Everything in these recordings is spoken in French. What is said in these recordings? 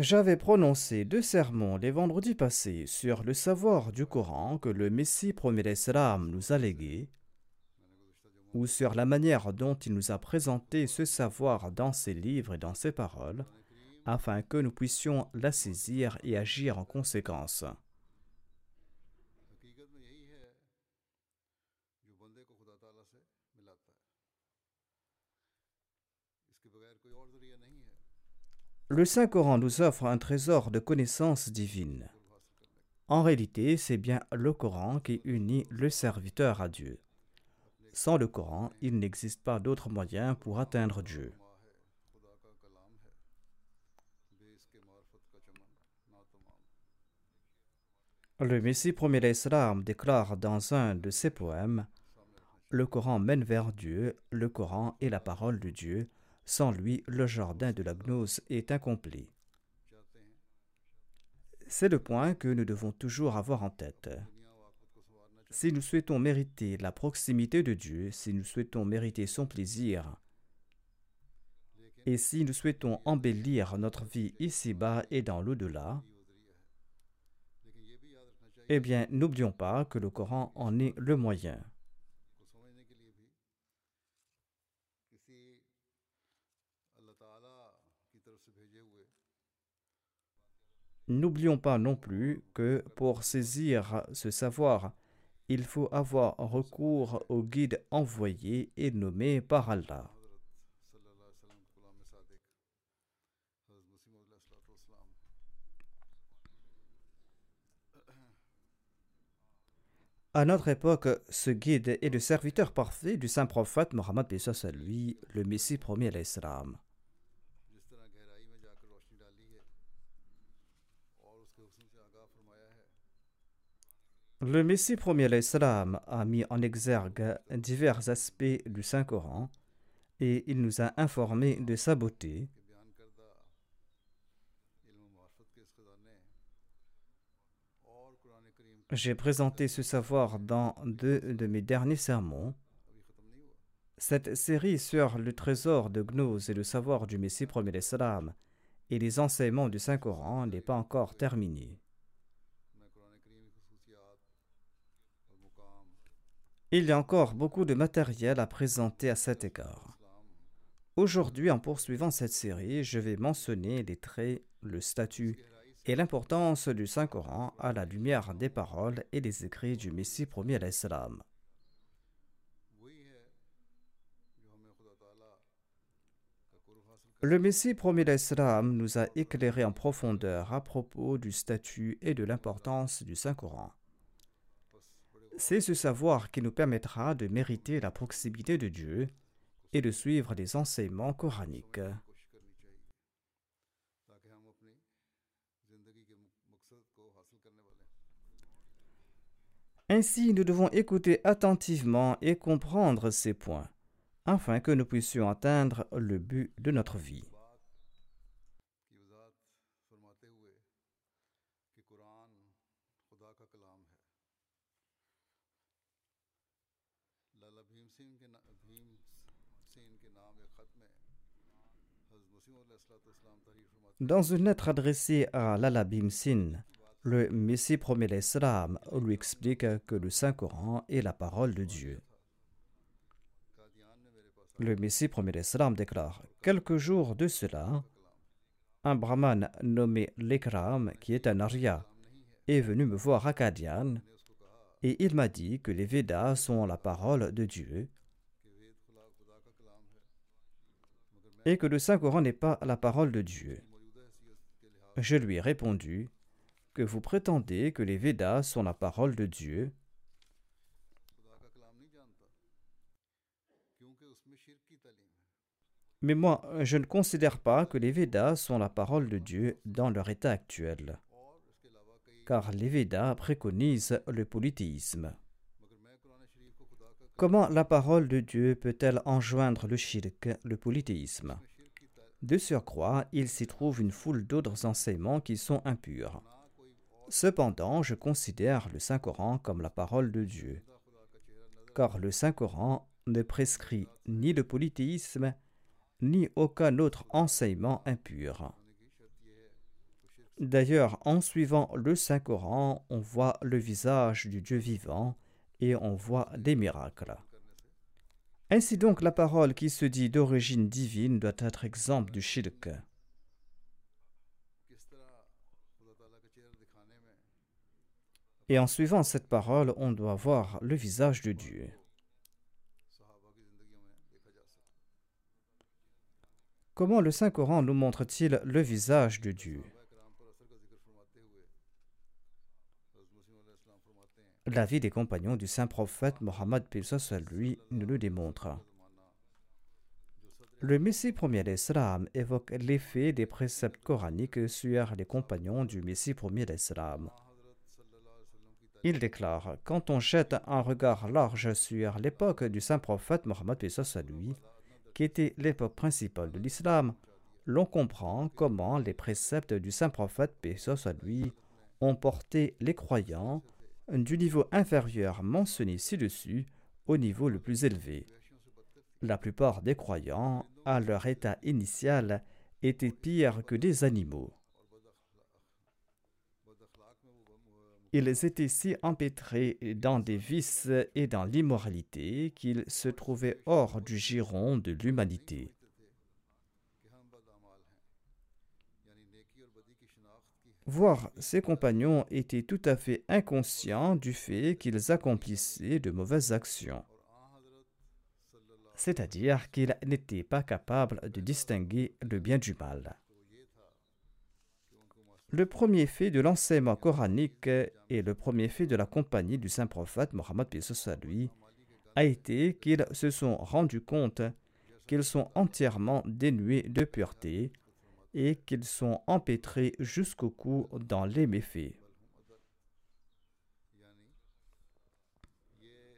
J'avais prononcé deux sermons les vendredis passés sur le savoir du Coran que le Messie premier l'Islam nous a légué, ou sur la manière dont il nous a présenté ce savoir dans ses livres et dans ses paroles, afin que nous puissions la saisir et agir en conséquence. Le Saint-Coran nous offre un trésor de connaissances divines. En réalité, c'est bien le Coran qui unit le serviteur à Dieu. Sans le Coran, il n'existe pas d'autre moyen pour atteindre Dieu. Le Messie premier l'Islam déclare dans un de ses poèmes Le Coran mène vers Dieu, le Coran est la parole de Dieu, sans lui, le jardin de la gnose est incomplet. C'est le point que nous devons toujours avoir en tête. Si nous souhaitons mériter la proximité de Dieu, si nous souhaitons mériter son plaisir, et si nous souhaitons embellir notre vie ici-bas et dans l'au-delà, eh bien, n'oublions pas que le Coran en est le moyen. N'oublions pas non plus que pour saisir ce savoir, il faut avoir recours au guide envoyé et nommé par Allah. À notre époque, ce guide est le serviteur parfait du saint prophète Mohammed lui, le Messie premier à l'Islam. Le Messie premier salam a mis en exergue divers aspects du Saint-Coran et il nous a informés de sa beauté. J'ai présenté ce savoir dans deux de mes derniers sermons. Cette série sur le trésor de Gnose et le savoir du Messie premier salam et les enseignements du Saint-Coran n'est pas encore terminée. Il y a encore beaucoup de matériel à présenter à cet égard. Aujourd'hui, en poursuivant cette série, je vais mentionner les traits, le statut et l'importance du Saint-Coran à la lumière des paroles et des écrits du Messie premier à. Le Messie premier l'Islam nous a éclairé en profondeur à propos du statut et de l'importance du Saint-Coran. C'est ce savoir qui nous permettra de mériter la proximité de Dieu et de suivre les enseignements coraniques. Ainsi, nous devons écouter attentivement et comprendre ces points, afin que nous puissions atteindre le but de notre vie. Dans une lettre adressée à Lala Bimsin, le Messie promet l'Islam lui explique que le Saint-Coran est la parole de Dieu. Le Messie promet l'Islam déclare Quelques jours de cela, un brahman nommé Lekram, qui est un Arya, est venu me voir à Kadian et il m'a dit que les Védas sont la parole de Dieu et que le Saint-Coran n'est pas la parole de Dieu. Je lui ai répondu que vous prétendez que les Védas sont la parole de Dieu Mais moi, je ne considère pas que les Védas sont la parole de Dieu dans leur état actuel car les Védas préconisent le polythéisme. Comment la parole de Dieu peut-elle enjoindre le shirk, le politisme De surcroît, il s'y trouve une foule d'autres enseignements qui sont impurs. Cependant, je considère le Saint-Coran comme la parole de Dieu, car le Saint-Coran ne prescrit ni le polythéisme ni aucun autre enseignement impur. D'ailleurs, en suivant le Saint-Coran, on voit le visage du Dieu vivant et on voit les miracles. Ainsi donc, la parole qui se dit d'origine divine doit être exempte du shirk. Et en suivant cette parole, on doit voir le visage de Dieu. Comment le Saint-Coran nous montre-t-il le visage de Dieu? La vie des compagnons du saint prophète Mohammed lui nous le démontre. Le Messie premier d'Islam évoque l'effet des préceptes coraniques sur les compagnons du Messie premier d'Islam. Il déclare Quand on jette un regard large sur l'époque du saint prophète Mohammed lui, qui était l'époque principale de l'islam, l'on comprend comment les préceptes du saint prophète Pesos lui ont porté les croyants du niveau inférieur mentionné ci-dessus au niveau le plus élevé. La plupart des croyants, à leur état initial, étaient pires que des animaux. Ils étaient si empêtrés dans des vices et dans l'immoralité qu'ils se trouvaient hors du giron de l'humanité. Voir ses compagnons étaient tout à fait inconscients du fait qu'ils accomplissaient de mauvaises actions. C'est-à-dire qu'ils n'étaient pas capables de distinguer le bien du mal. Le premier fait de l'enseignement coranique et le premier fait de la compagnie du saint prophète Mohammed lui a été qu'ils se sont rendus compte qu'ils sont entièrement dénués de pureté et qu'ils sont empêtrés jusqu'au cou dans les méfaits.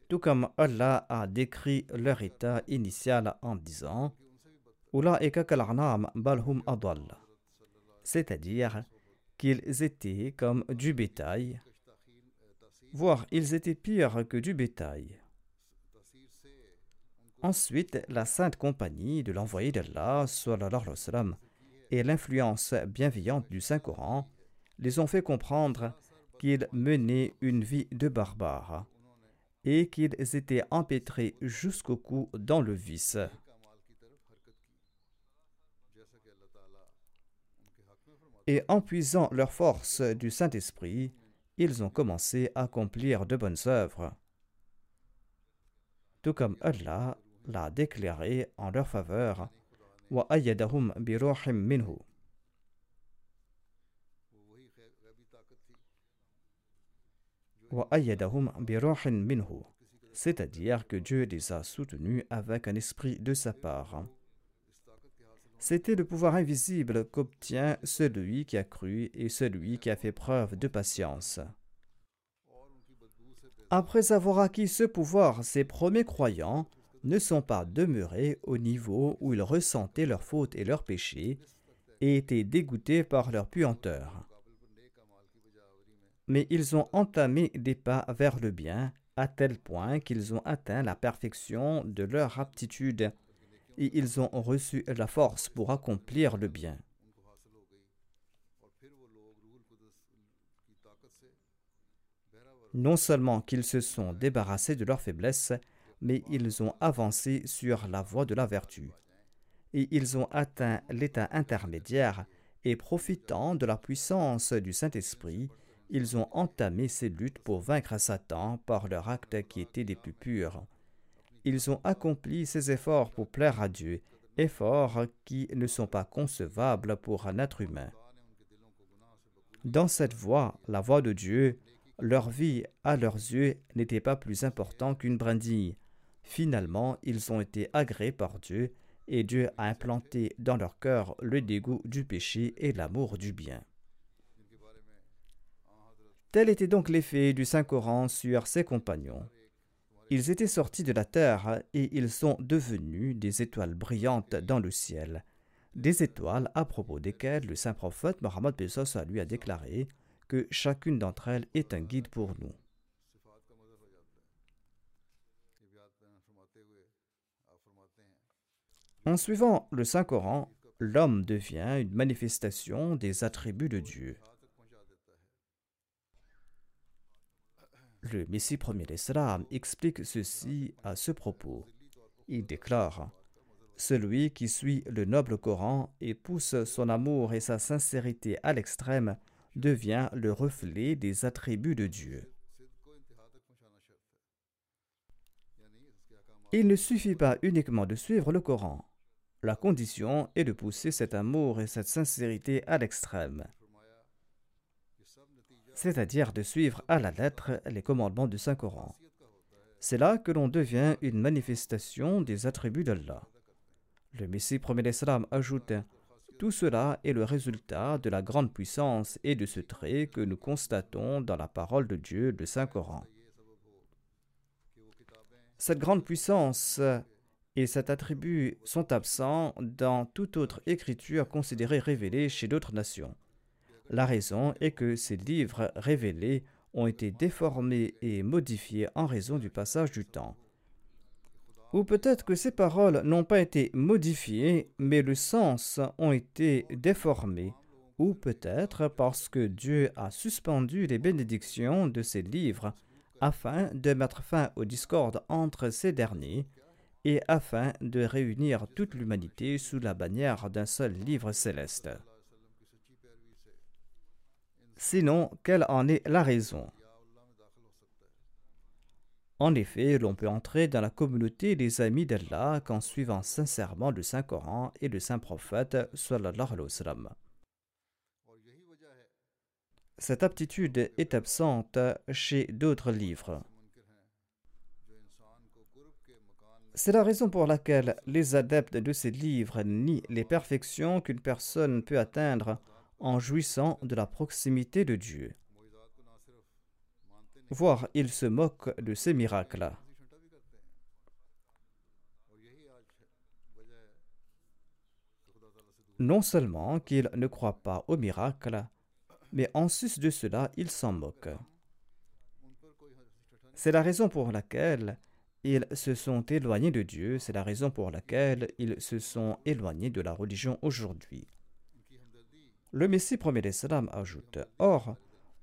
Tout comme Allah a décrit leur état initial en disant hum c'est-à-dire qu'ils étaient comme du bétail, voire ils étaient pires que du bétail. Ensuite, la Sainte Compagnie de l'envoyé d'Allah, sallallahu alayhi wa sallam, et l'influence bienveillante du Saint-Coran les ont fait comprendre qu'ils menaient une vie de barbares et qu'ils étaient empêtrés jusqu'au cou dans le vice. Et en puisant leur force du Saint-Esprit, ils ont commencé à accomplir de bonnes œuvres, tout comme Allah l'a déclaré en leur faveur c'est-à-dire que Dieu les a soutenus avec un esprit de sa part. C'était le pouvoir invisible qu'obtient celui qui a cru et celui qui a fait preuve de patience. Après avoir acquis ce pouvoir, ces premiers croyants ne sont pas demeurés au niveau où ils ressentaient leurs fautes et leurs péchés et étaient dégoûtés par leur puanteur. Mais ils ont entamé des pas vers le bien à tel point qu'ils ont atteint la perfection de leur aptitude et ils ont reçu la force pour accomplir le bien. Non seulement qu'ils se sont débarrassés de leur faiblesse, mais ils ont avancé sur la voie de la vertu. Et ils ont atteint l'état intermédiaire et profitant de la puissance du Saint-Esprit, ils ont entamé ces luttes pour vaincre Satan par leurs actes qui étaient les plus purs. Ils ont accompli ces efforts pour plaire à Dieu, efforts qui ne sont pas concevables pour un être humain. Dans cette voie, la voie de Dieu, leur vie, à leurs yeux, n'était pas plus importante qu'une brindille. Finalement, ils ont été agréés par Dieu, et Dieu a implanté dans leur cœur le dégoût du péché et l'amour du bien. Tel était donc l'effet du Saint-Coran sur ses compagnons. Ils étaient sortis de la terre et ils sont devenus des étoiles brillantes dans le ciel, des étoiles à propos desquelles le saint prophète Mohammed Pesos lui a déclaré que chacune d'entre elles est un guide pour nous. En suivant le Saint-Coran, l'homme devient une manifestation des attributs de Dieu. Le Messie premier d'Islam explique ceci à ce propos. Il déclare Celui qui suit le noble Coran et pousse son amour et sa sincérité à l'extrême devient le reflet des attributs de Dieu. Il ne suffit pas uniquement de suivre le Coran. La condition est de pousser cet amour et cette sincérité à l'extrême c'est-à-dire de suivre à la lettre les commandements du Saint-Coran. C'est là que l'on devient une manifestation des attributs d'Allah. Le Messie premier d'Islam ajoute Tout cela est le résultat de la grande puissance et de ce trait que nous constatons dans la parole de Dieu, le Saint-Coran. Cette grande puissance et cet attribut sont absents dans toute autre écriture considérée révélée chez d'autres nations. La raison est que ces livres révélés ont été déformés et modifiés en raison du passage du temps. Ou peut-être que ces paroles n'ont pas été modifiées, mais le sens ont été déformés. Ou peut-être parce que Dieu a suspendu les bénédictions de ces livres afin de mettre fin aux discordes entre ces derniers et afin de réunir toute l'humanité sous la bannière d'un seul livre céleste. Sinon, quelle en est la raison? En effet, l'on peut entrer dans la communauté des amis d'Allah qu'en suivant sincèrement le Saint-Coran et le Saint-Prophète sallallahu Cette aptitude est absente chez d'autres livres. C'est la raison pour laquelle les adeptes de ces livres nient les perfections qu'une personne peut atteindre en jouissant de la proximité de Dieu. Voire, ils se moquent de ces miracles. Non seulement qu'ils ne croient pas aux miracles, mais en sus de cela, ils s'en moquent. C'est la raison pour laquelle ils se sont éloignés de Dieu, c'est la raison pour laquelle ils se sont éloignés de la religion aujourd'hui. Le Messie premier d'Islam ajoute Or,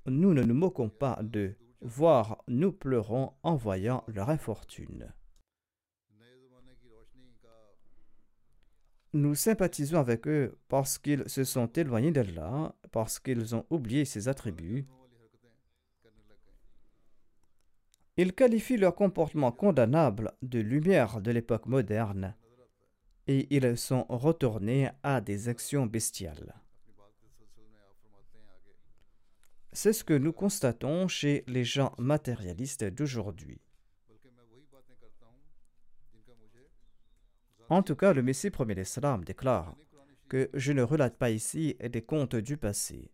nous ne nous moquons pas d'eux, voire nous pleurons en voyant leur infortune. Nous sympathisons avec eux parce qu'ils se sont éloignés d'Allah, parce qu'ils ont oublié ses attributs. Ils qualifient leur comportement condamnable de lumière de l'époque moderne et ils sont retournés à des actions bestiales. C'est ce que nous constatons chez les gens matérialistes d'aujourd'hui. En tout cas, le Messie premier d'Islam déclare que je ne relate pas ici des contes du passé.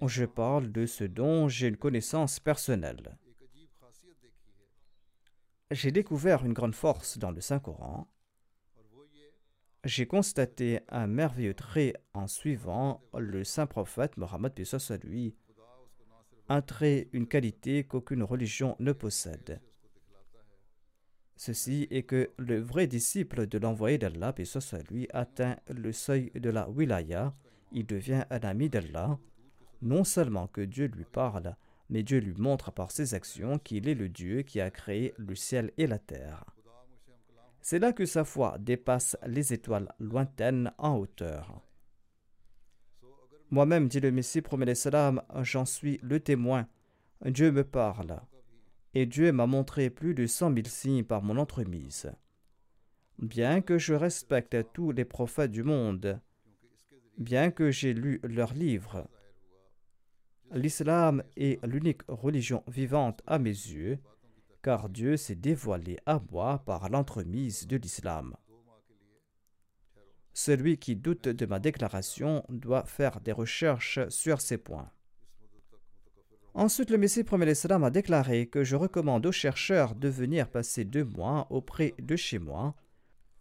Je parle de ce dont j'ai une connaissance personnelle. J'ai découvert une grande force dans le Saint-Coran. J'ai constaté un merveilleux trait en suivant le saint prophète Mohammed à lui, un trait, une qualité qu'aucune religion ne possède. Ceci est que le vrai disciple de l'envoyé d'Allah, lui, atteint le seuil de la wilaya, il devient un ami d'Allah. Non seulement que Dieu lui parle, mais Dieu lui montre par ses actions qu'il est le Dieu qui a créé le ciel et la terre. C'est là que sa foi dépasse les étoiles lointaines en hauteur. Moi-même, dit le Messie, promet salam, j'en suis le témoin. Dieu me parle et Dieu m'a montré plus de cent mille signes par mon entremise. Bien que je respecte tous les prophètes du monde, bien que j'ai lu leurs livres, l'islam est l'unique religion vivante à mes yeux, car Dieu s'est dévoilé à moi par l'entremise de l'islam. Celui qui doute de ma déclaration doit faire des recherches sur ces points. Ensuite, le Messie premier a déclaré que je recommande aux chercheurs de venir passer deux mois auprès de chez moi.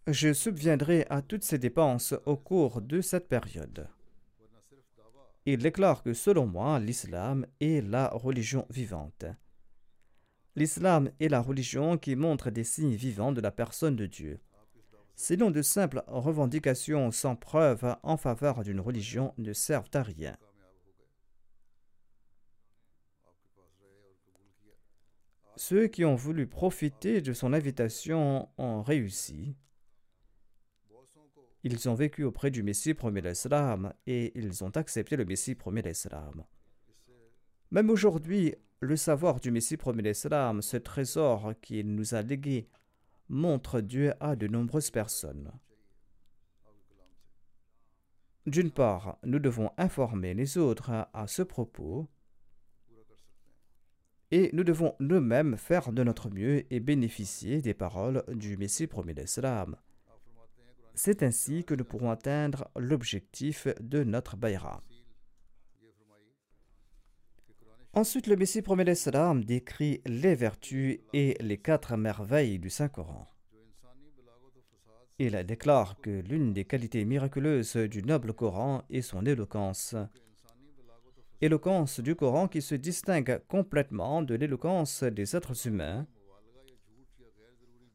Je subviendrai à toutes ces dépenses au cours de cette période. Il déclare que selon moi, l'islam est la religion vivante. L'islam est la religion qui montre des signes vivants de la personne de Dieu. Sinon de simples revendications sans preuve en faveur d'une religion ne servent à rien. Ceux qui ont voulu profiter de son invitation ont réussi. Ils ont vécu auprès du Messie premier l'Islam et ils ont accepté le Messie premier l'Islam. Même aujourd'hui, le savoir du Messie premier l'Islam, ce trésor qu'il nous a légué, montre Dieu à de nombreuses personnes. D'une part, nous devons informer les autres à ce propos et nous devons nous-mêmes faire de notre mieux et bénéficier des paroles du Messie promis d'Islam. C'est ainsi que nous pourrons atteindre l'objectif de notre Bayra. Ensuite, le Messie promet d'Islam décrit les vertus et les quatre merveilles du Saint-Coran. Il déclare que l'une des qualités miraculeuses du noble Coran est son éloquence éloquence du Coran qui se distingue complètement de l'éloquence des êtres humains,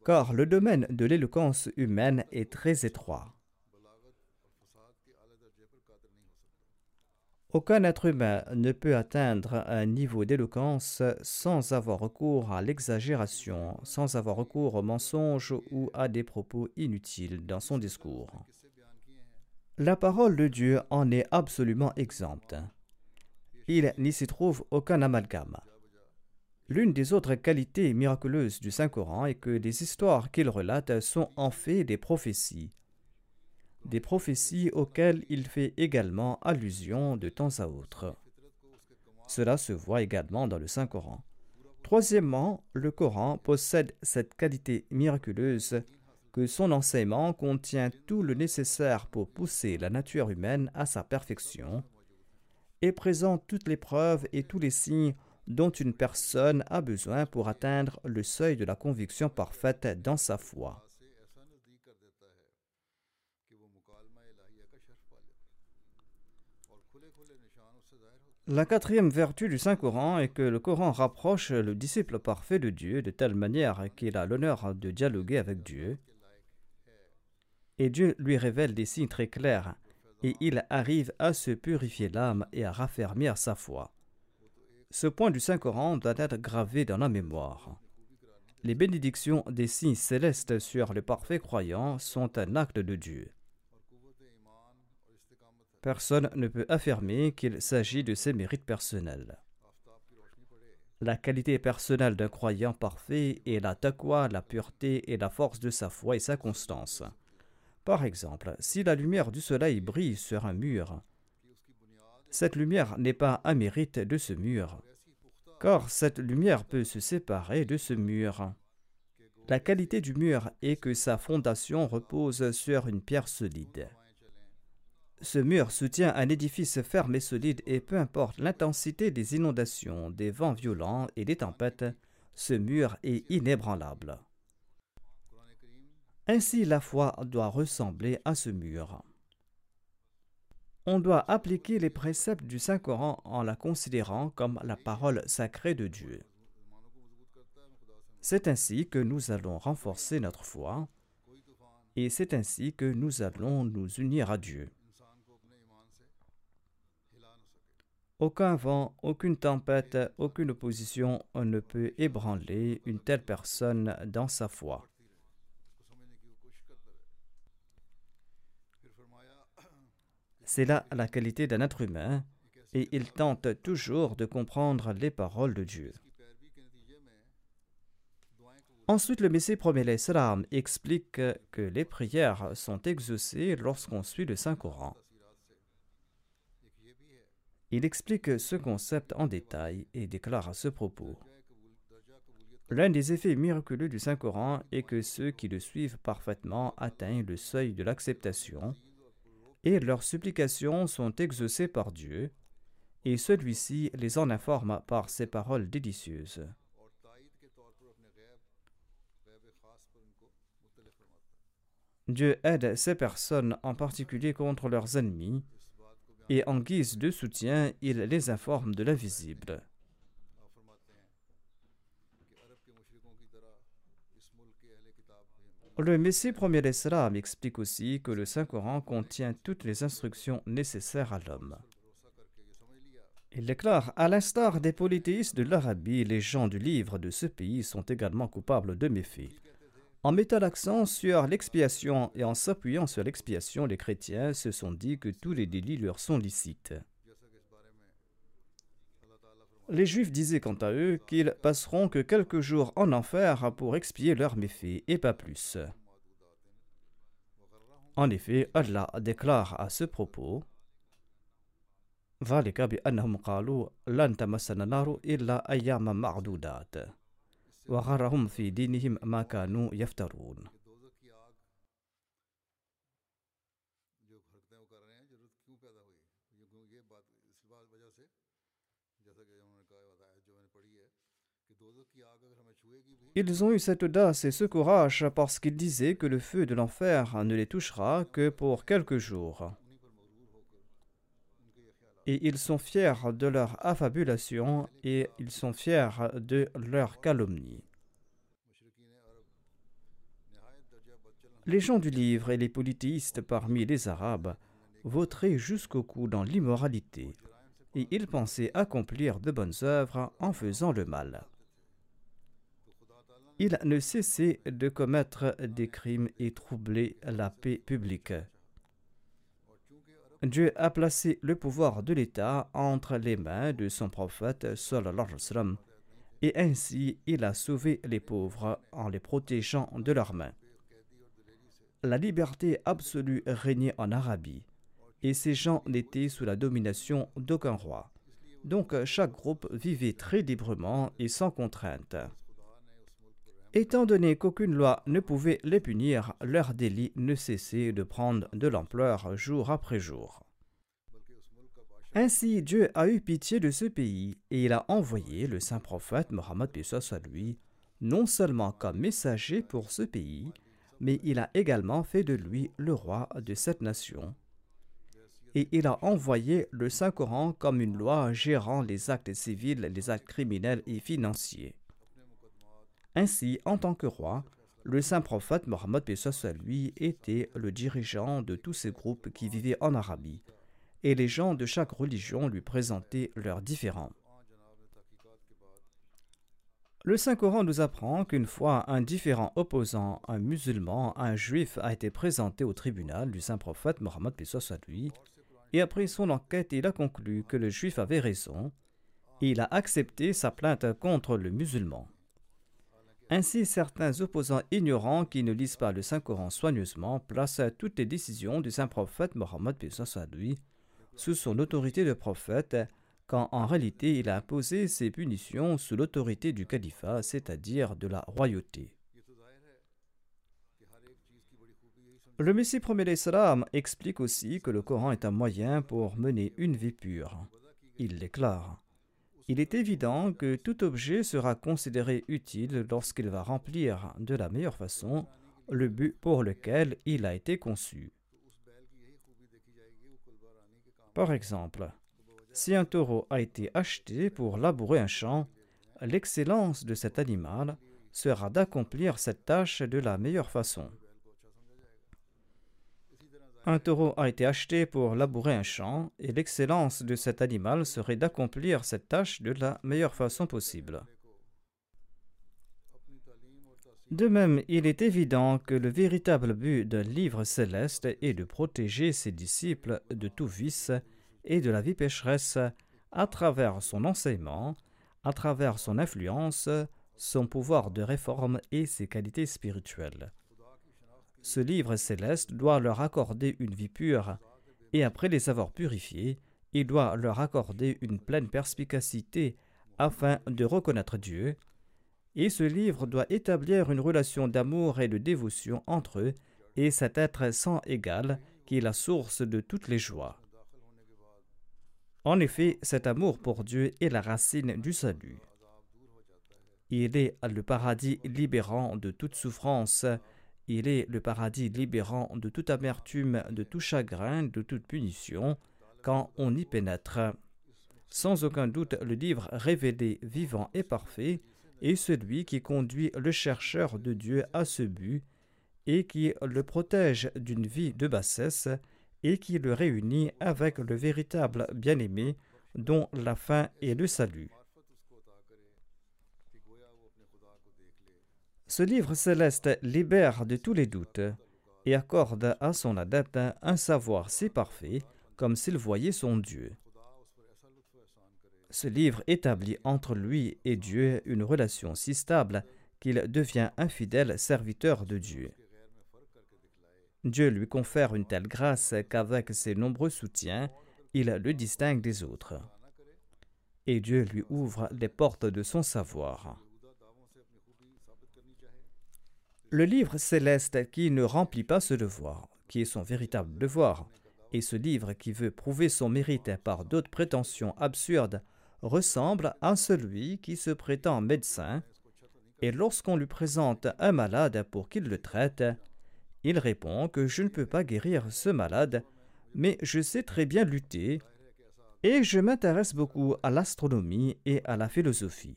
car le domaine de l'éloquence humaine est très étroit. Aucun être humain ne peut atteindre un niveau d'éloquence sans avoir recours à l'exagération, sans avoir recours au mensonge ou à des propos inutiles dans son discours. La parole de Dieu en est absolument exempte il n'y s'y trouve aucun amalgame. L'une des autres qualités miraculeuses du Saint-Coran est que les histoires qu'il relate sont en fait des prophéties. Des prophéties auxquelles il fait également allusion de temps à autre. Cela se voit également dans le Saint-Coran. Troisièmement, le Coran possède cette qualité miraculeuse que son enseignement contient tout le nécessaire pour pousser la nature humaine à sa perfection et présente toutes les preuves et tous les signes dont une personne a besoin pour atteindre le seuil de la conviction parfaite dans sa foi. La quatrième vertu du Saint-Coran est que le Coran rapproche le disciple parfait de Dieu de telle manière qu'il a l'honneur de dialoguer avec Dieu. Et Dieu lui révèle des signes très clairs et il arrive à se purifier l'âme et à raffermir sa foi. Ce point du Saint-Coran doit être gravé dans la mémoire. Les bénédictions des signes célestes sur le parfait croyant sont un acte de Dieu. Personne ne peut affirmer qu'il s'agit de ses mérites personnels. La qualité personnelle d'un croyant parfait est la taqwa, la pureté et la force de sa foi et sa constance. Par exemple, si la lumière du soleil brille sur un mur, cette lumière n'est pas un mérite de ce mur, car cette lumière peut se séparer de ce mur. La qualité du mur est que sa fondation repose sur une pierre solide. Ce mur soutient un édifice ferme et solide et peu importe l'intensité des inondations, des vents violents et des tempêtes, ce mur est inébranlable. Ainsi, la foi doit ressembler à ce mur. On doit appliquer les préceptes du Saint-Coran en la considérant comme la parole sacrée de Dieu. C'est ainsi que nous allons renforcer notre foi et c'est ainsi que nous allons nous unir à Dieu. Aucun vent, aucune tempête, aucune opposition ne peut ébranler une telle personne dans sa foi. C'est là la qualité d'un être humain et il tente toujours de comprendre les paroles de Dieu. Ensuite, le Messie premier l'Islam explique que les prières sont exaucées lorsqu'on suit le Saint-Coran. Il explique ce concept en détail et déclare à ce propos L'un des effets miraculeux du Saint-Coran est que ceux qui le suivent parfaitement atteignent le seuil de l'acceptation et leurs supplications sont exaucées par Dieu, et celui-ci les en informe par ses paroles délicieuses. Dieu aide ces personnes en particulier contre leurs ennemis et en guise de soutien, il les informe de l'invisible. Le Messie premier d'Islam explique aussi que le Saint-Coran contient toutes les instructions nécessaires à l'homme. Il déclare À l'instar des polythéistes de l'Arabie, les gens du livre de ce pays sont également coupables de méfaits. En mettant l'accent sur l'expiation et en s'appuyant sur l'expiation, les chrétiens se sont dit que tous les délits leur sont licites. Les Juifs disaient quant à eux qu'ils passeront que quelques jours en enfer pour expier leurs méfaits et pas plus. En effet, Allah déclare à ce propos Ils ont eu cette audace et ce courage parce qu'ils disaient que le feu de l'enfer ne les touchera que pour quelques jours et ils sont fiers de leur affabulation et ils sont fiers de leur calomnie. Les gens du livre et les polythéistes parmi les Arabes voteraient jusqu'au cou dans l'immoralité, et ils pensaient accomplir de bonnes œuvres en faisant le mal. Ils ne cessaient de commettre des crimes et troubler la paix publique. Dieu a placé le pouvoir de l'État entre les mains de son prophète et ainsi il a sauvé les pauvres en les protégeant de leurs mains. La liberté absolue régnait en Arabie et ces gens n'étaient sous la domination d'aucun roi. Donc chaque groupe vivait très librement et sans contrainte. Étant donné qu'aucune loi ne pouvait les punir, leurs délits ne cessaient de prendre de l'ampleur jour après jour. Ainsi, Dieu a eu pitié de ce pays et il a envoyé le saint prophète Mohammed à lui, non seulement comme messager pour ce pays, mais il a également fait de lui le roi de cette nation. Et il a envoyé le Saint-Coran comme une loi gérant les actes civils, les actes criminels et financiers. Ainsi, en tant que roi, le saint prophète Mohammed à lui était le dirigeant de tous ces groupes qui vivaient en Arabie, et les gens de chaque religion lui présentaient leurs différends. Le Saint-Coran nous apprend qu'une fois un différent opposant un musulman, un juif, a été présenté au tribunal du saint prophète Mohammed à lui, et après son enquête, il a conclu que le juif avait raison, et il a accepté sa plainte contre le musulman. Ainsi, certains opposants ignorants qui ne lisent pas le Saint-Coran soigneusement placent toutes les décisions du saint prophète Mohammed lui sous son autorité de prophète, quand en réalité il a imposé ses punitions sous l'autorité du califat, c'est-à-dire de la royauté. Le Messie premier d'Islam explique aussi que le Coran est un moyen pour mener une vie pure. Il déclare il est évident que tout objet sera considéré utile lorsqu'il va remplir de la meilleure façon le but pour lequel il a été conçu. Par exemple, si un taureau a été acheté pour labourer un champ, l'excellence de cet animal sera d'accomplir cette tâche de la meilleure façon. Un taureau a été acheté pour labourer un champ et l'excellence de cet animal serait d'accomplir cette tâche de la meilleure façon possible. De même, il est évident que le véritable but d'un livre céleste est de protéger ses disciples de tout vice et de la vie pécheresse à travers son enseignement, à travers son influence, son pouvoir de réforme et ses qualités spirituelles. Ce livre céleste doit leur accorder une vie pure, et après les avoir purifiés, il doit leur accorder une pleine perspicacité afin de reconnaître Dieu, et ce livre doit établir une relation d'amour et de dévotion entre eux et cet être sans égal qui est la source de toutes les joies. En effet, cet amour pour Dieu est la racine du salut. Il est le paradis libérant de toute souffrance, il est le paradis libérant de toute amertume, de tout chagrin, de toute punition, quand on y pénètre. Sans aucun doute, le livre révélé, vivant et parfait est celui qui conduit le chercheur de Dieu à ce but et qui le protège d'une vie de bassesse et qui le réunit avec le véritable bien-aimé dont la fin est le salut. Ce livre céleste libère de tous les doutes et accorde à son adepte un savoir si parfait comme s'il voyait son Dieu. Ce livre établit entre lui et Dieu une relation si stable qu'il devient un fidèle serviteur de Dieu. Dieu lui confère une telle grâce qu'avec ses nombreux soutiens, il le distingue des autres. Et Dieu lui ouvre les portes de son savoir. Le livre céleste qui ne remplit pas ce devoir, qui est son véritable devoir, et ce livre qui veut prouver son mérite par d'autres prétentions absurdes, ressemble à celui qui se prétend médecin, et lorsqu'on lui présente un malade pour qu'il le traite, il répond que je ne peux pas guérir ce malade, mais je sais très bien lutter, et je m'intéresse beaucoup à l'astronomie et à la philosophie.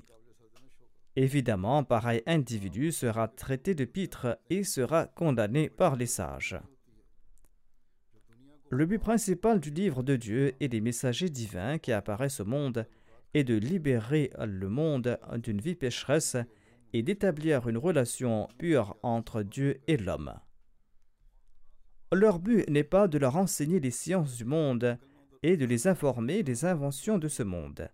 Évidemment, pareil individu sera traité de pitre et sera condamné par les sages. Le but principal du livre de Dieu et des messagers divins qui apparaissent au monde est de libérer le monde d'une vie pécheresse et d'établir une relation pure entre Dieu et l'homme. Leur but n'est pas de leur enseigner les sciences du monde et de les informer des inventions de ce monde.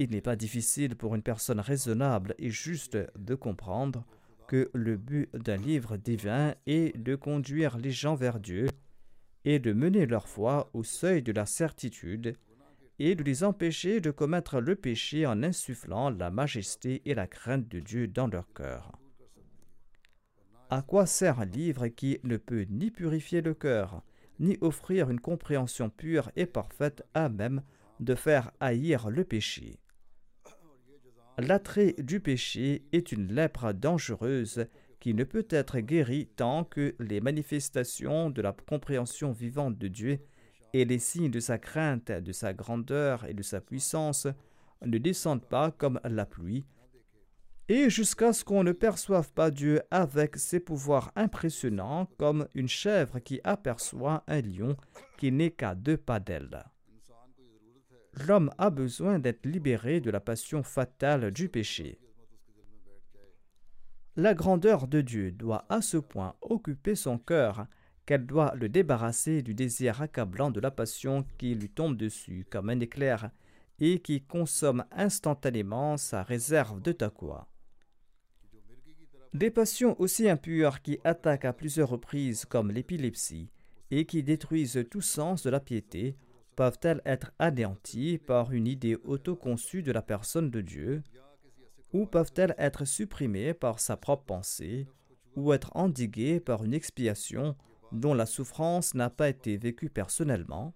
Il n'est pas difficile pour une personne raisonnable et juste de comprendre que le but d'un livre divin est de conduire les gens vers Dieu et de mener leur foi au seuil de la certitude et de les empêcher de commettre le péché en insufflant la majesté et la crainte de Dieu dans leur cœur. À quoi sert un livre qui ne peut ni purifier le cœur, ni offrir une compréhension pure et parfaite à même de faire haïr le péché? L'attrait du péché est une lèpre dangereuse qui ne peut être guérie tant que les manifestations de la compréhension vivante de Dieu et les signes de sa crainte, de sa grandeur et de sa puissance ne descendent pas comme la pluie, et jusqu'à ce qu'on ne perçoive pas Dieu avec ses pouvoirs impressionnants comme une chèvre qui aperçoit un lion qui n'est qu'à deux pas d'elle l'homme a besoin d'être libéré de la passion fatale du péché. La grandeur de Dieu doit à ce point occuper son cœur qu'elle doit le débarrasser du désir accablant de la passion qui lui tombe dessus comme un éclair et qui consomme instantanément sa réserve de taqwa. Des passions aussi impures qui attaquent à plusieurs reprises comme l'épilepsie et qui détruisent tout sens de la piété peuvent-elles être anéanties par une idée autoconçue de la personne de Dieu, ou peuvent-elles être supprimées par sa propre pensée, ou être endiguées par une expiation dont la souffrance n'a pas été vécue personnellement?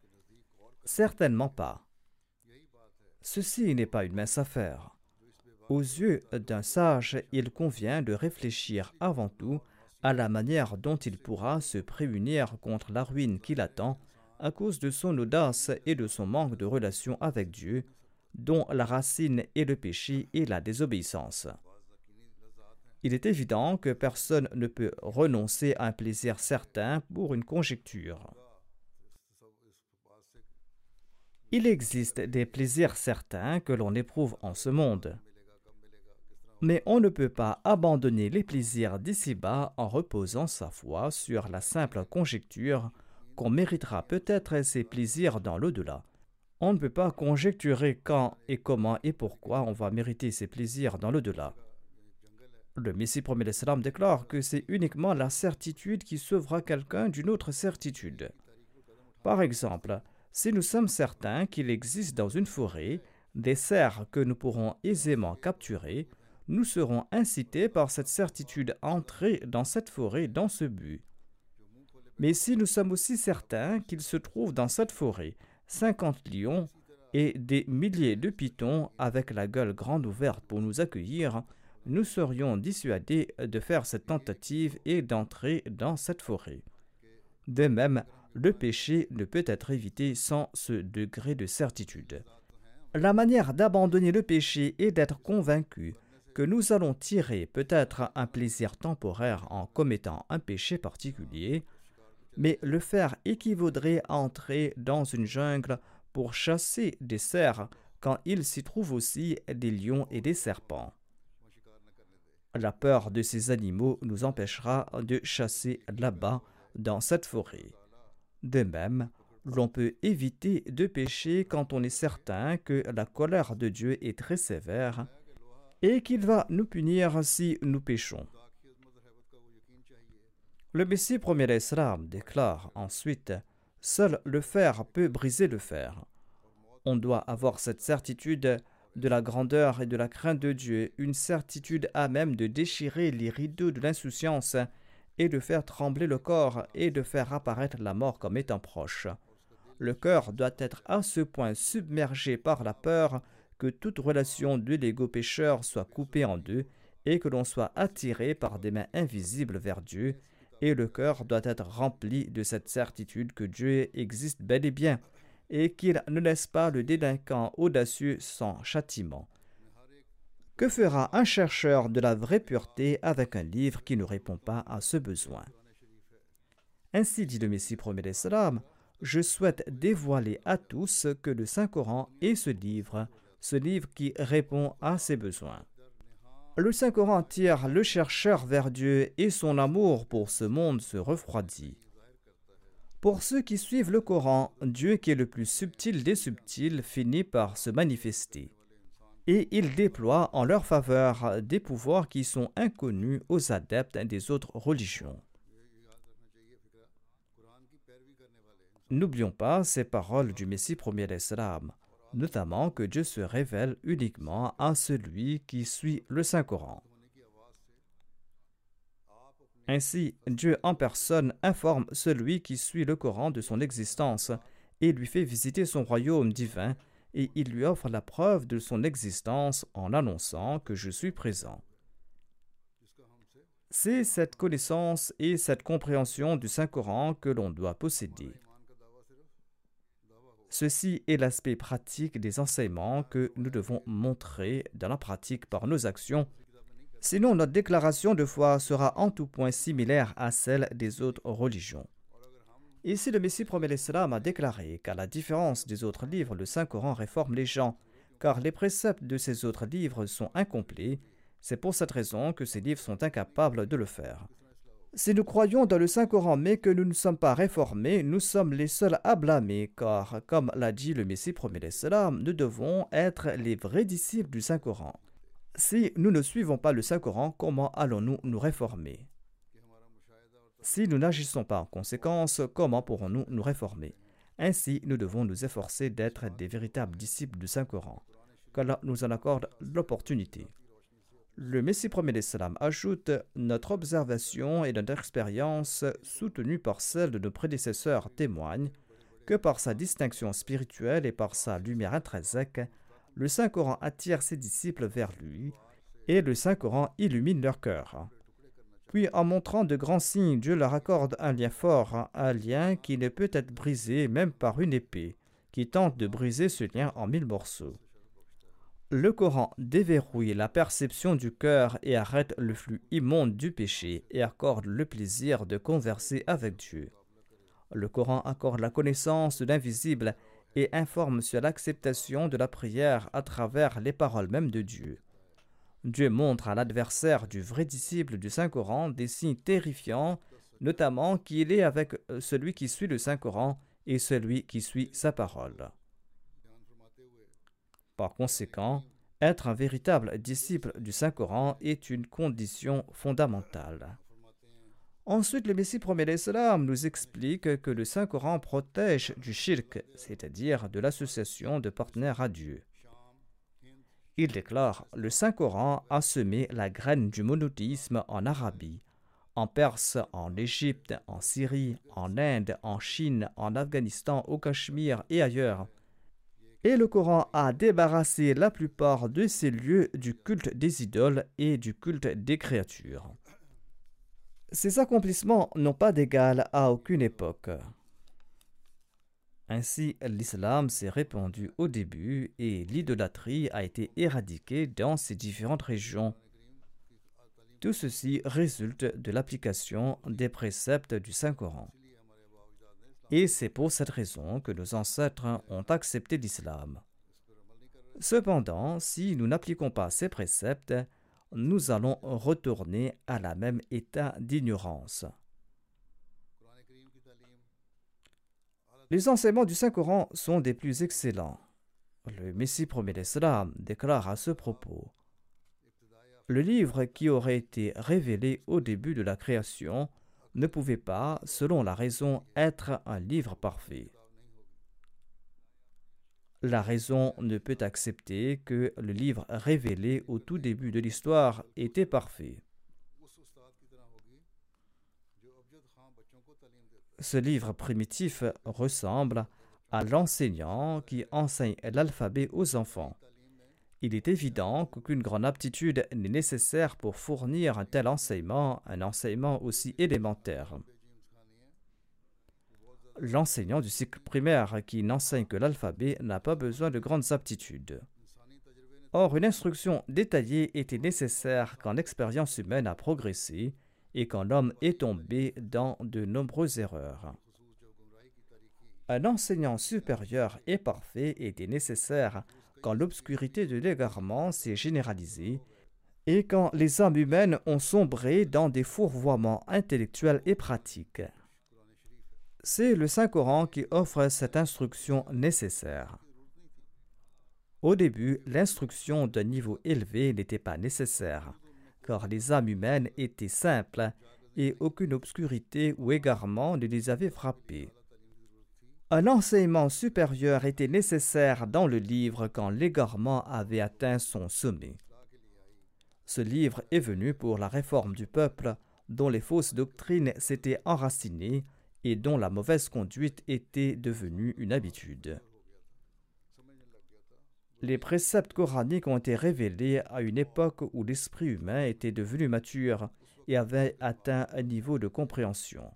Certainement pas. Ceci n'est pas une mince affaire. Aux yeux d'un sage, il convient de réfléchir avant tout à la manière dont il pourra se prémunir contre la ruine qui l'attend à cause de son audace et de son manque de relation avec Dieu, dont la racine est le péché et la désobéissance. Il est évident que personne ne peut renoncer à un plaisir certain pour une conjecture. Il existe des plaisirs certains que l'on éprouve en ce monde. Mais on ne peut pas abandonner les plaisirs d'ici-bas en reposant sa foi sur la simple conjecture qu'on méritera peut-être ces plaisirs dans l'au-delà. On ne peut pas conjecturer quand et comment et pourquoi on va mériter ces plaisirs dans l'au-delà. Le Messie premier l'Islam déclare que c'est uniquement la certitude qui sauvera quelqu'un d'une autre certitude. Par exemple, si nous sommes certains qu'il existe dans une forêt des cerfs que nous pourrons aisément capturer, nous serons incités par cette certitude à entrer dans cette forêt dans ce but. Mais si nous sommes aussi certains qu'il se trouve dans cette forêt 50 lions et des milliers de pitons avec la gueule grande ouverte pour nous accueillir, nous serions dissuadés de faire cette tentative et d'entrer dans cette forêt. De même, le péché ne peut être évité sans ce degré de certitude. La manière d'abandonner le péché est d'être convaincu que nous allons tirer peut-être un plaisir temporaire en commettant un péché particulier, mais le faire équivaudrait à entrer dans une jungle pour chasser des cerfs quand il s'y trouve aussi des lions et des serpents. La peur de ces animaux nous empêchera de chasser là-bas, dans cette forêt. De même, l'on peut éviter de pécher quand on est certain que la colère de Dieu est très sévère et qu'il va nous punir si nous péchons. Le Messie premier l'Islam déclare ensuite Seul le fer peut briser le fer. On doit avoir cette certitude de la grandeur et de la crainte de Dieu, une certitude à même de déchirer les rideaux de l'insouciance et de faire trembler le corps et de faire apparaître la mort comme étant proche. Le cœur doit être à ce point submergé par la peur que toute relation de l'ego pécheur soit coupée en deux et que l'on soit attiré par des mains invisibles vers Dieu et le cœur doit être rempli de cette certitude que Dieu existe bel et bien, et qu'il ne laisse pas le délinquant audacieux sans châtiment. Que fera un chercheur de la vraie pureté avec un livre qui ne répond pas à ce besoin? Ainsi dit le Messie premier l'Islam, je souhaite dévoiler à tous que le Saint-Coran est ce livre, ce livre qui répond à ses besoins. Le Saint-Coran tire le chercheur vers Dieu et son amour pour ce monde se refroidit. Pour ceux qui suivent le Coran, Dieu qui est le plus subtil des subtils finit par se manifester. Et il déploie en leur faveur des pouvoirs qui sont inconnus aux adeptes des autres religions. N'oublions pas ces paroles du Messie premier d'Islam notamment que Dieu se révèle uniquement à celui qui suit le Saint-Coran. Ainsi, Dieu en personne informe celui qui suit le Coran de son existence et lui fait visiter son royaume divin et il lui offre la preuve de son existence en annonçant que je suis présent. C'est cette connaissance et cette compréhension du Saint-Coran que l'on doit posséder. Ceci est l'aspect pratique des enseignements que nous devons montrer dans la pratique par nos actions. Sinon, notre déclaration de foi sera en tout point similaire à celle des autres religions. Ici, le Messie premier l'Islam a déclaré qu'à la différence des autres livres, le Saint-Coran réforme les gens, car les préceptes de ces autres livres sont incomplets. C'est pour cette raison que ces livres sont incapables de le faire. Si nous croyons dans le Saint-Coran mais que nous ne sommes pas réformés, nous sommes les seuls à blâmer, car, comme l'a dit le Messie premier l'Islam, nous devons être les vrais disciples du Saint-Coran. Si nous ne suivons pas le Saint-Coran, comment allons-nous nous réformer? Si nous n'agissons pas en conséquence, comment pourrons-nous nous réformer? Ainsi, nous devons nous efforcer d'être des véritables disciples du Saint-Coran. Qu'Allah nous en accorde l'opportunité. Le Messie premier d'Islam ajoute Notre observation et notre expérience, soutenue par celle de nos prédécesseurs, témoignent que par sa distinction spirituelle et par sa lumière intrinsèque, le Saint-Coran attire ses disciples vers lui et le Saint-Coran illumine leur cœur. Puis en montrant de grands signes, Dieu leur accorde un lien fort, un lien qui ne peut être brisé même par une épée, qui tente de briser ce lien en mille morceaux. Le Coran déverrouille la perception du cœur et arrête le flux immonde du péché et accorde le plaisir de converser avec Dieu. Le Coran accorde la connaissance de l'invisible et informe sur l'acceptation de la prière à travers les paroles mêmes de Dieu. Dieu montre à l'adversaire du vrai disciple du Saint-Coran des signes terrifiants, notamment qu'il est avec celui qui suit le Saint-Coran et celui qui suit sa parole. Par conséquent, être un véritable disciple du Saint-Coran est une condition fondamentale. Ensuite, le Messie promet l'Islam nous explique que le Saint-Coran protège du shirk, c'est-à-dire de l'association de partenaires à Dieu. Il déclare Le Saint-Coran a semé la graine du monothéisme en Arabie, en Perse, en Égypte, en Syrie, en Inde, en Chine, en Afghanistan, au Cachemire et ailleurs et le Coran a débarrassé la plupart de ces lieux du culte des idoles et du culte des créatures. Ces accomplissements n'ont pas d'égal à aucune époque. Ainsi, l'islam s'est répandu au début et l'idolâtrie a été éradiquée dans ces différentes régions. Tout ceci résulte de l'application des préceptes du Saint-Coran. Et c'est pour cette raison que nos ancêtres ont accepté l'islam. Cependant, si nous n'appliquons pas ces préceptes, nous allons retourner à la même état d'ignorance. Les enseignements du Saint-Coran sont des plus excellents. Le Messie promet l'islam déclare à ce propos Le livre qui aurait été révélé au début de la création ne pouvait pas, selon la raison, être un livre parfait. La raison ne peut accepter que le livre révélé au tout début de l'histoire était parfait. Ce livre primitif ressemble à l'enseignant qui enseigne l'alphabet aux enfants. Il est évident qu'aucune grande aptitude n'est nécessaire pour fournir un tel enseignement, un enseignement aussi élémentaire. L'enseignant du cycle primaire qui n'enseigne que l'alphabet n'a pas besoin de grandes aptitudes. Or, une instruction détaillée était nécessaire quand l'expérience humaine a progressé et quand l'homme est tombé dans de nombreuses erreurs. Un enseignant supérieur et parfait était nécessaire quand l'obscurité de l'égarement s'est généralisée et quand les âmes humaines ont sombré dans des fourvoiements intellectuels et pratiques. C'est le Saint-Coran qui offre cette instruction nécessaire. Au début, l'instruction d'un niveau élevé n'était pas nécessaire, car les âmes humaines étaient simples et aucune obscurité ou égarement ne les avait frappées. Un enseignement supérieur était nécessaire dans le livre quand l'égarement avait atteint son sommet. Ce livre est venu pour la réforme du peuple dont les fausses doctrines s'étaient enracinées et dont la mauvaise conduite était devenue une habitude. Les préceptes coraniques ont été révélés à une époque où l'esprit humain était devenu mature et avait atteint un niveau de compréhension.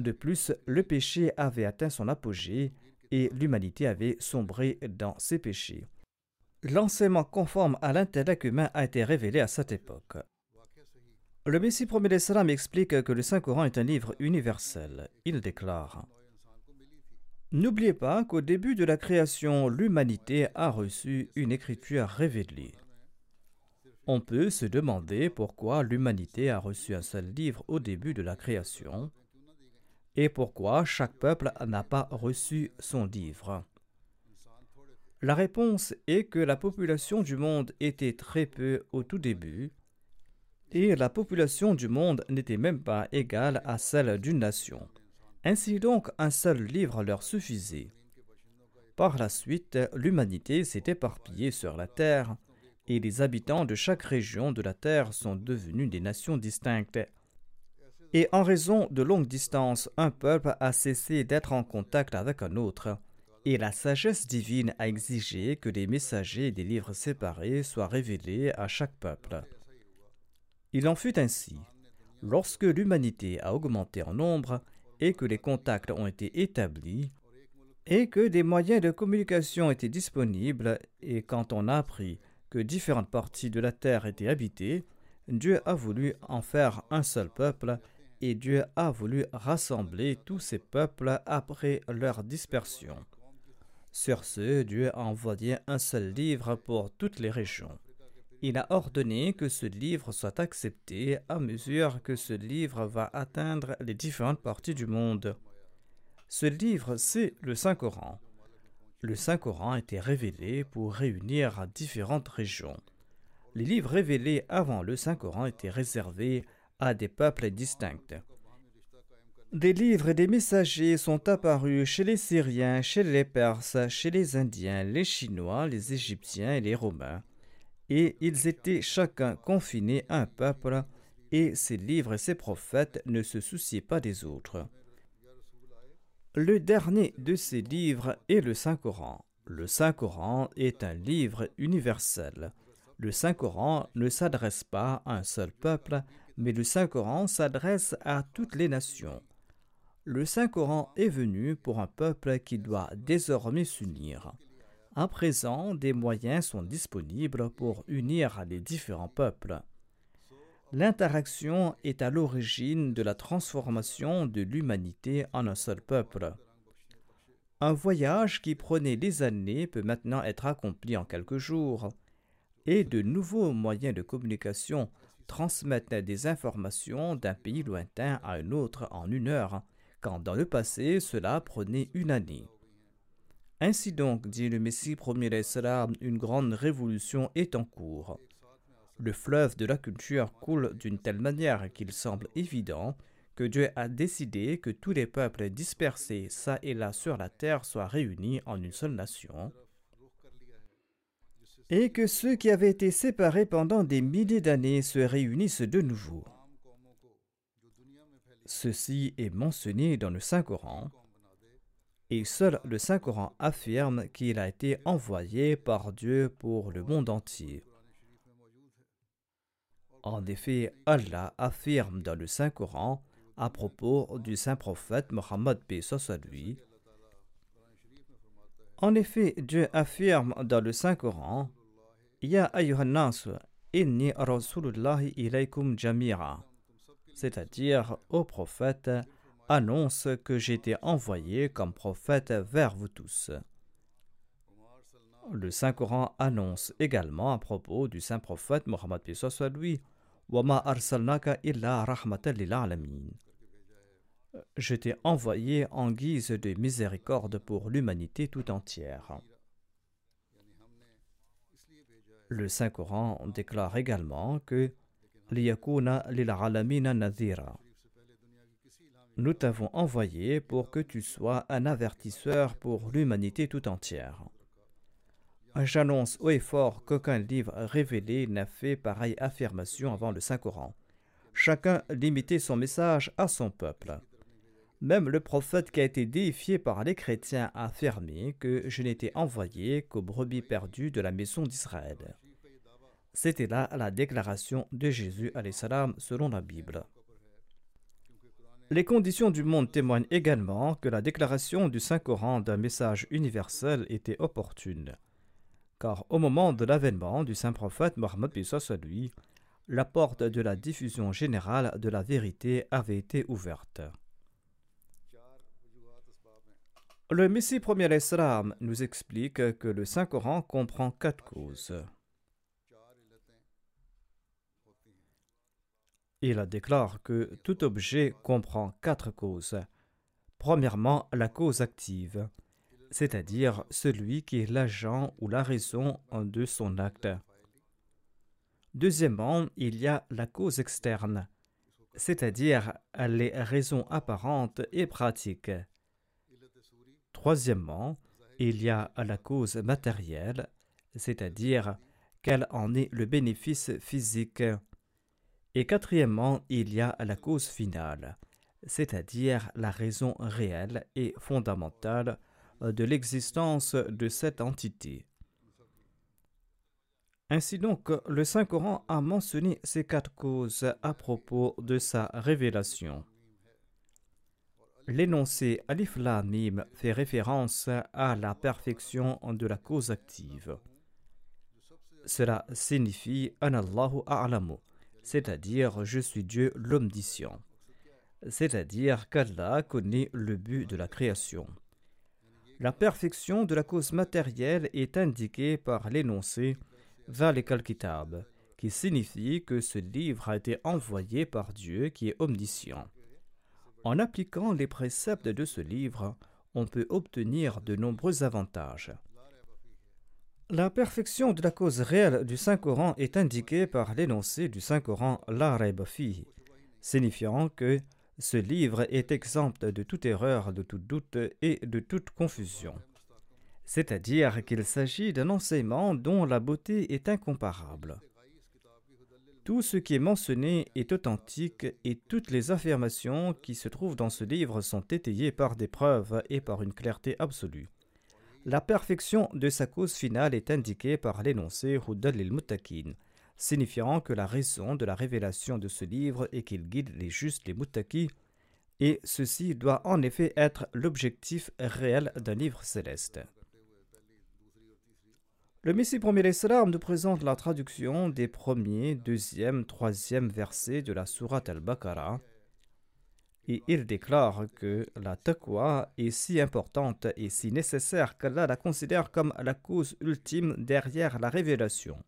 De plus, le péché avait atteint son apogée et l'humanité avait sombré dans ses péchés. L'enseignement conforme à l'intellect humain a été révélé à cette époque. Le Messie promet salam explique que le Saint-Coran est un livre universel. Il déclare N'oubliez pas qu'au début de la création, l'humanité a reçu une écriture révélée. On peut se demander pourquoi l'humanité a reçu un seul livre au début de la création et pourquoi chaque peuple n'a pas reçu son livre? La réponse est que la population du monde était très peu au tout début, et la population du monde n'était même pas égale à celle d'une nation. Ainsi donc, un seul livre leur suffisait. Par la suite, l'humanité s'est éparpillée sur la terre, et les habitants de chaque région de la terre sont devenus des nations distinctes et en raison de longues distances, un peuple a cessé d'être en contact avec un autre, et la sagesse divine a exigé que les messagers des livres séparés soient révélés à chaque peuple. Il en fut ainsi. Lorsque l'humanité a augmenté en nombre et que les contacts ont été établis, et que des moyens de communication étaient disponibles, et quand on a appris que différentes parties de la terre étaient habitées, Dieu a voulu en faire un seul peuple, et Dieu a voulu rassembler tous ces peuples après leur dispersion. Sur ce, Dieu a envoyé un seul livre pour toutes les régions. Il a ordonné que ce livre soit accepté à mesure que ce livre va atteindre les différentes parties du monde. Ce livre, c'est le Saint-Coran. Le Saint-Coran a été révélé pour réunir différentes régions. Les livres révélés avant le Saint-Coran étaient réservés à des peuples distincts. Des livres et des messagers sont apparus chez les Syriens, chez les Perses, chez les Indiens, les Chinois, les Égyptiens et les Romains. Et ils étaient chacun confinés à un peuple, et ces livres et ces prophètes ne se souciaient pas des autres. Le dernier de ces livres est le Saint-Coran. Le Saint-Coran est un livre universel. Le Saint-Coran ne s'adresse pas à un seul peuple, mais le Saint-Coran s'adresse à toutes les nations. Le Saint-Coran est venu pour un peuple qui doit désormais s'unir. À présent, des moyens sont disponibles pour unir les différents peuples. L'interaction est à l'origine de la transformation de l'humanité en un seul peuple. Un voyage qui prenait des années peut maintenant être accompli en quelques jours, et de nouveaux moyens de communication transmettent des informations d'un pays lointain à un autre en une heure, quand dans le passé cela prenait une année. Ainsi donc, dit le Messie premier une grande révolution est en cours. Le fleuve de la culture coule d'une telle manière qu'il semble évident que Dieu a décidé que tous les peuples dispersés ça et là sur la terre soient réunis en une seule nation, et que ceux qui avaient été séparés pendant des milliers d'années se réunissent de nouveau. Ceci est mentionné dans le Saint-Coran, et seul le Saint-Coran affirme qu'il a été envoyé par Dieu pour le monde entier. En effet, Allah affirme dans le Saint-Coran à propos du saint prophète Mohammed lui. En effet, Dieu affirme dans le Saint-Coran C'est-à-dire, ô prophète, annonce que j'ai été envoyé comme prophète vers vous tous. Le Saint-Coran annonce également à propos du saint prophète Mohammed lui je t'ai envoyé en guise de miséricorde pour l'humanité tout entière. Le Saint-Coran déclare également que Nous t'avons envoyé pour que tu sois un avertisseur pour l'humanité tout entière. J'annonce haut et fort qu'aucun livre révélé n'a fait pareille affirmation avant le Saint-Coran. Chacun limitait son message à son peuple. Même le prophète qui a été déifié par les chrétiens a affirmé que je n'étais envoyé qu'aux brebis perdues de la maison d'Israël. C'était là la déclaration de Jésus salam selon la Bible. Les conditions du monde témoignent également que la déclaration du Saint-Coran d'un message universel était opportune car au moment de l'avènement du saint prophète Mohammed lui, la porte de la diffusion générale de la vérité avait été ouverte. Le Messie premier Islam nous explique que le Saint-Coran comprend quatre causes. Il déclare que tout objet comprend quatre causes. Premièrement, la cause active c'est-à-dire celui qui est l'agent ou la raison de son acte. Deuxièmement, il y a la cause externe, c'est-à-dire les raisons apparentes et pratiques. Troisièmement, il y a la cause matérielle, c'est-à-dire quel en est le bénéfice physique. Et quatrièmement, il y a la cause finale, c'est-à-dire la raison réelle et fondamentale de l'existence de cette entité. Ainsi donc, le Saint-Coran a mentionné ces quatre causes à propos de sa révélation. L'énoncé Alif La Mim fait référence à la perfection de la cause active. Cela signifie Anallahu A'lamu, c'est-à-dire je suis Dieu l'omniscient, c'est-à-dire qu'Allah connaît le but de la création. La perfection de la cause matérielle est indiquée par l'énoncé Zalikal Kitab, qui signifie que ce livre a été envoyé par Dieu qui est omniscient. En appliquant les préceptes de ce livre, on peut obtenir de nombreux avantages. La perfection de la cause réelle du Saint-Coran est indiquée par l'énoncé du Saint-Coran La Fi, signifiant que ce livre est exempt de toute erreur, de tout doute et de toute confusion c'est-à-dire qu'il s'agit d'un enseignement dont la beauté est incomparable. Tout ce qui est mentionné est authentique et toutes les affirmations qui se trouvent dans ce livre sont étayées par des preuves et par une clarté absolue. La perfection de sa cause finale est indiquée par l'énoncé Hudal il signifiant que la raison de la révélation de ce livre est qu'il guide les justes, les Muttaki, et ceci doit en effet être l'objectif réel d'un livre céleste. Le Messie premier nous présente la traduction des premiers, deuxième, troisième versets de la Sourate al-Baqarah et il déclare que la taqwa est si importante et si nécessaire qu'Allah la considère comme la cause ultime derrière la révélation.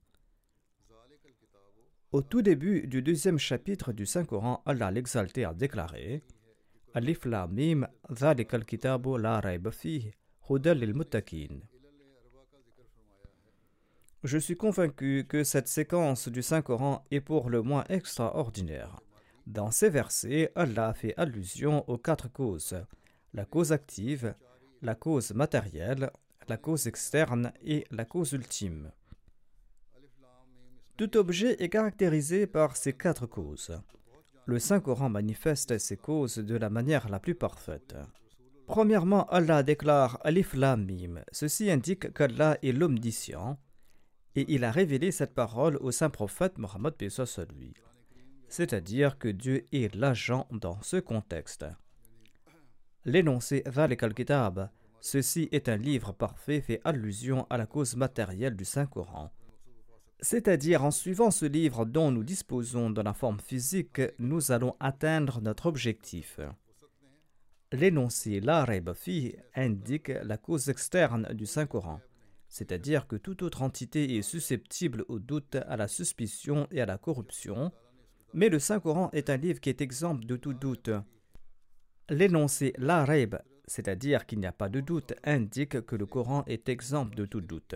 Au tout début du deuxième chapitre du Saint-Coran, Allah l'exalté a déclaré Alif la mim, kitabu la hudal lil je suis convaincu que cette séquence du Saint-Coran est pour le moins extraordinaire. Dans ces versets, Allah fait allusion aux quatre causes la cause active, la cause matérielle, la cause externe et la cause ultime. Tout objet est caractérisé par ces quatre causes. Le Saint-Coran manifeste ces causes de la manière la plus parfaite. Premièrement, Allah déclare Alif Lam Mim. Ceci indique qu'Allah est l'omniscient, et il a révélé cette parole au saint prophète Mohammed lui. C'est-à-dire que Dieu est l'agent dans ce contexte. L'énoncé Dhalik al-Kitab, ceci est un livre parfait, fait allusion à la cause matérielle du Saint-Coran. C'est-à-dire, en suivant ce livre dont nous disposons dans la forme physique, nous allons atteindre notre objectif. L'énoncé La Fi indique la cause externe du Saint-Coran c'est-à-dire que toute autre entité est susceptible au doute, à la suspicion et à la corruption, mais le Saint-Coran est un livre qui est exempt de tout doute. L'énoncé La Raib, c'est-à-dire qu'il n'y a pas de doute, indique que le Coran est exempt de tout doute.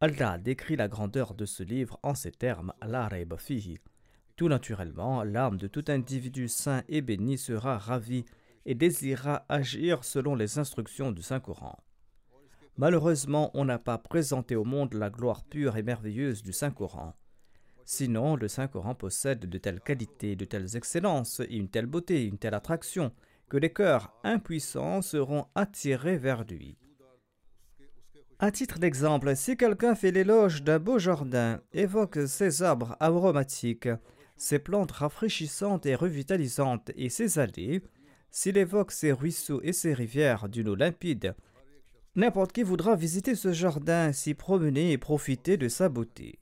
Allah décrit la grandeur de ce livre en ces termes La fihi. Tout naturellement, l'âme de tout individu saint et béni sera ravie et désirera agir selon les instructions du Saint-Coran. Malheureusement, on n'a pas présenté au monde la gloire pure et merveilleuse du Saint-Coran. Sinon, le Saint-Coran possède de telles qualités, de telles excellences, et une telle beauté, une telle attraction, que les cœurs impuissants seront attirés vers lui. À titre d'exemple, si quelqu'un fait l'éloge d'un beau jardin, évoque ses arbres aromatiques, ses plantes rafraîchissantes et revitalisantes et ses allées, s'il évoque ses ruisseaux et ses rivières d'une eau limpide, N'importe qui voudra visiter ce jardin, s'y promener et profiter de sa beauté.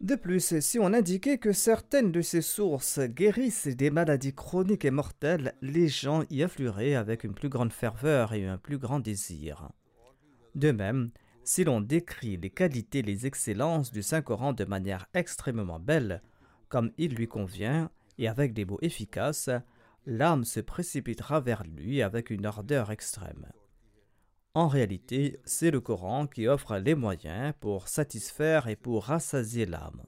De plus, si on indiquait que certaines de ces sources guérissent des maladies chroniques et mortelles, les gens y afflueraient avec une plus grande ferveur et un plus grand désir. De même, si l'on décrit les qualités, les excellences du Saint-Coran de manière extrêmement belle, comme il lui convient, et avec des mots efficaces, l'âme se précipitera vers lui avec une ardeur extrême. En réalité, c'est le Coran qui offre les moyens pour satisfaire et pour rassasier l'âme.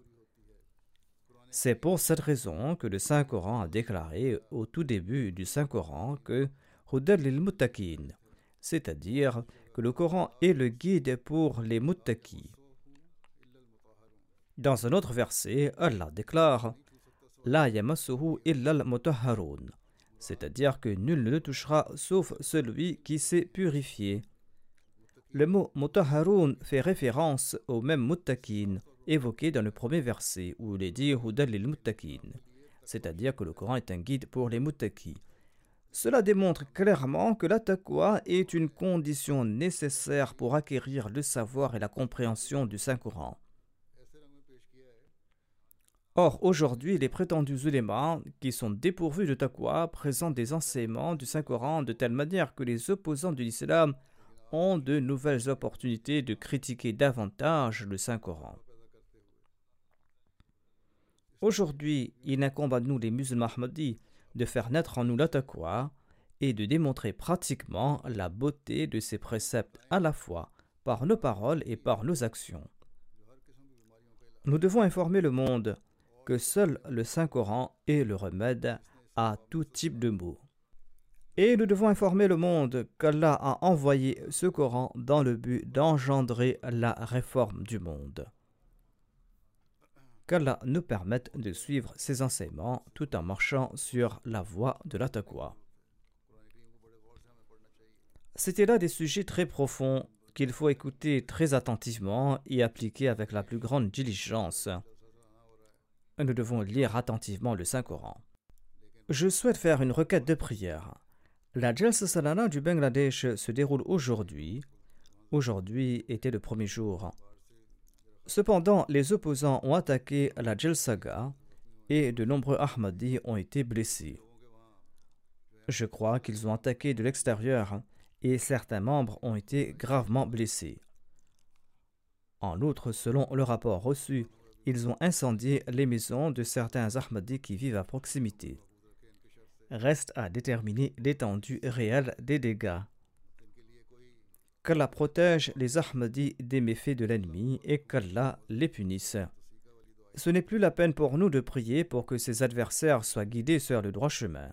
C'est pour cette raison que le Saint-Coran a déclaré au tout début du Saint-Coran que c'est-à-dire que le Coran est le guide pour les muttaqis. Dans un autre verset, Allah déclare La illal mutahharun c'est-à-dire que nul ne le touchera sauf celui qui s'est purifié. Le mot mutaharun fait référence au même muttaqin évoqué dans le premier verset où il est dit Hudal lil muttaqin, c'est-à-dire que le Coran est un guide pour les muttaqis. Cela démontre clairement que la taqwa est une condition nécessaire pour acquérir le savoir et la compréhension du Saint-Coran. Or, aujourd'hui, les prétendus ulémas, qui sont dépourvus de taqwa, présentent des enseignements du Saint-Coran de telle manière que les opposants de l'islam ont de nouvelles opportunités de critiquer davantage le Saint-Coran. Aujourd'hui, il incombe à nous, les musulmans de faire naître en nous la et de démontrer pratiquement la beauté de ces préceptes à la fois par nos paroles et par nos actions. Nous devons informer le monde que seul le Saint-Coran est le remède à tout type de maux. Et nous devons informer le monde qu'Allah a envoyé ce Coran dans le but d'engendrer la réforme du monde. Qu'Allah nous permette de suivre ses enseignements tout en marchant sur la voie de la taqwa. C'était là des sujets très profonds qu'il faut écouter très attentivement et appliquer avec la plus grande diligence nous devons lire attentivement le Saint-Coran. Je souhaite faire une requête de prière. La Jalsa Salana du Bangladesh se déroule aujourd'hui. Aujourd'hui était le premier jour. Cependant, les opposants ont attaqué la Jalsaga et de nombreux Ahmadis ont été blessés. Je crois qu'ils ont attaqué de l'extérieur et certains membres ont été gravement blessés. En outre, selon le rapport reçu, ils ont incendié les maisons de certains Ahmadis qui vivent à proximité. Reste à déterminer l'étendue réelle des dégâts. Qu'Allah protège les Ahmadis des méfaits de l'ennemi et qu'Allah les punisse. Ce n'est plus la peine pour nous de prier pour que ces adversaires soient guidés sur le droit chemin.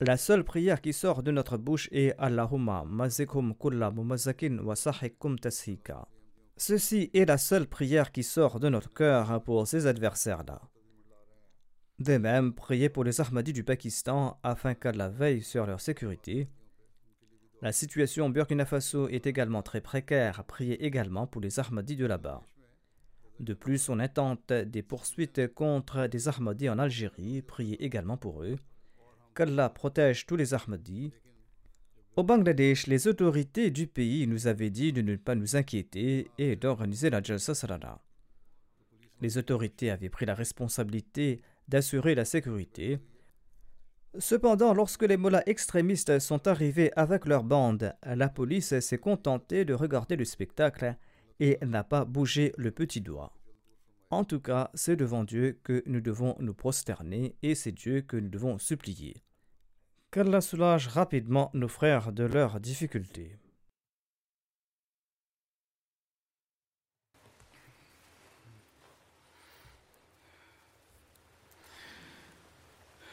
La seule prière qui sort de notre bouche est Allahumma mazikum kulla mumazakin wa sahikum tashika. Ceci est la seule prière qui sort de notre cœur pour ces adversaires-là. De même, priez pour les Ahmadis du Pakistan afin qu'Allah veille sur leur sécurité. La situation au Burkina Faso est également très précaire. Priez également pour les Ahmadis de là-bas. De plus, on intente des poursuites contre des Ahmadis en Algérie. Priez également pour eux. Qu'Allah protège tous les Ahmadis au Bangladesh, les autorités du pays nous avaient dit de ne pas nous inquiéter et d'organiser la Jalsa Salana. Les autorités avaient pris la responsabilité d'assurer la sécurité. Cependant, lorsque les mollahs extrémistes sont arrivés avec leur bande, la police s'est contentée de regarder le spectacle et n'a pas bougé le petit doigt. En tout cas, c'est devant Dieu que nous devons nous prosterner et c'est Dieu que nous devons supplier qu'Allah soulage rapidement nos frères de leurs difficultés.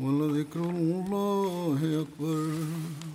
ولذكر الله أكبر.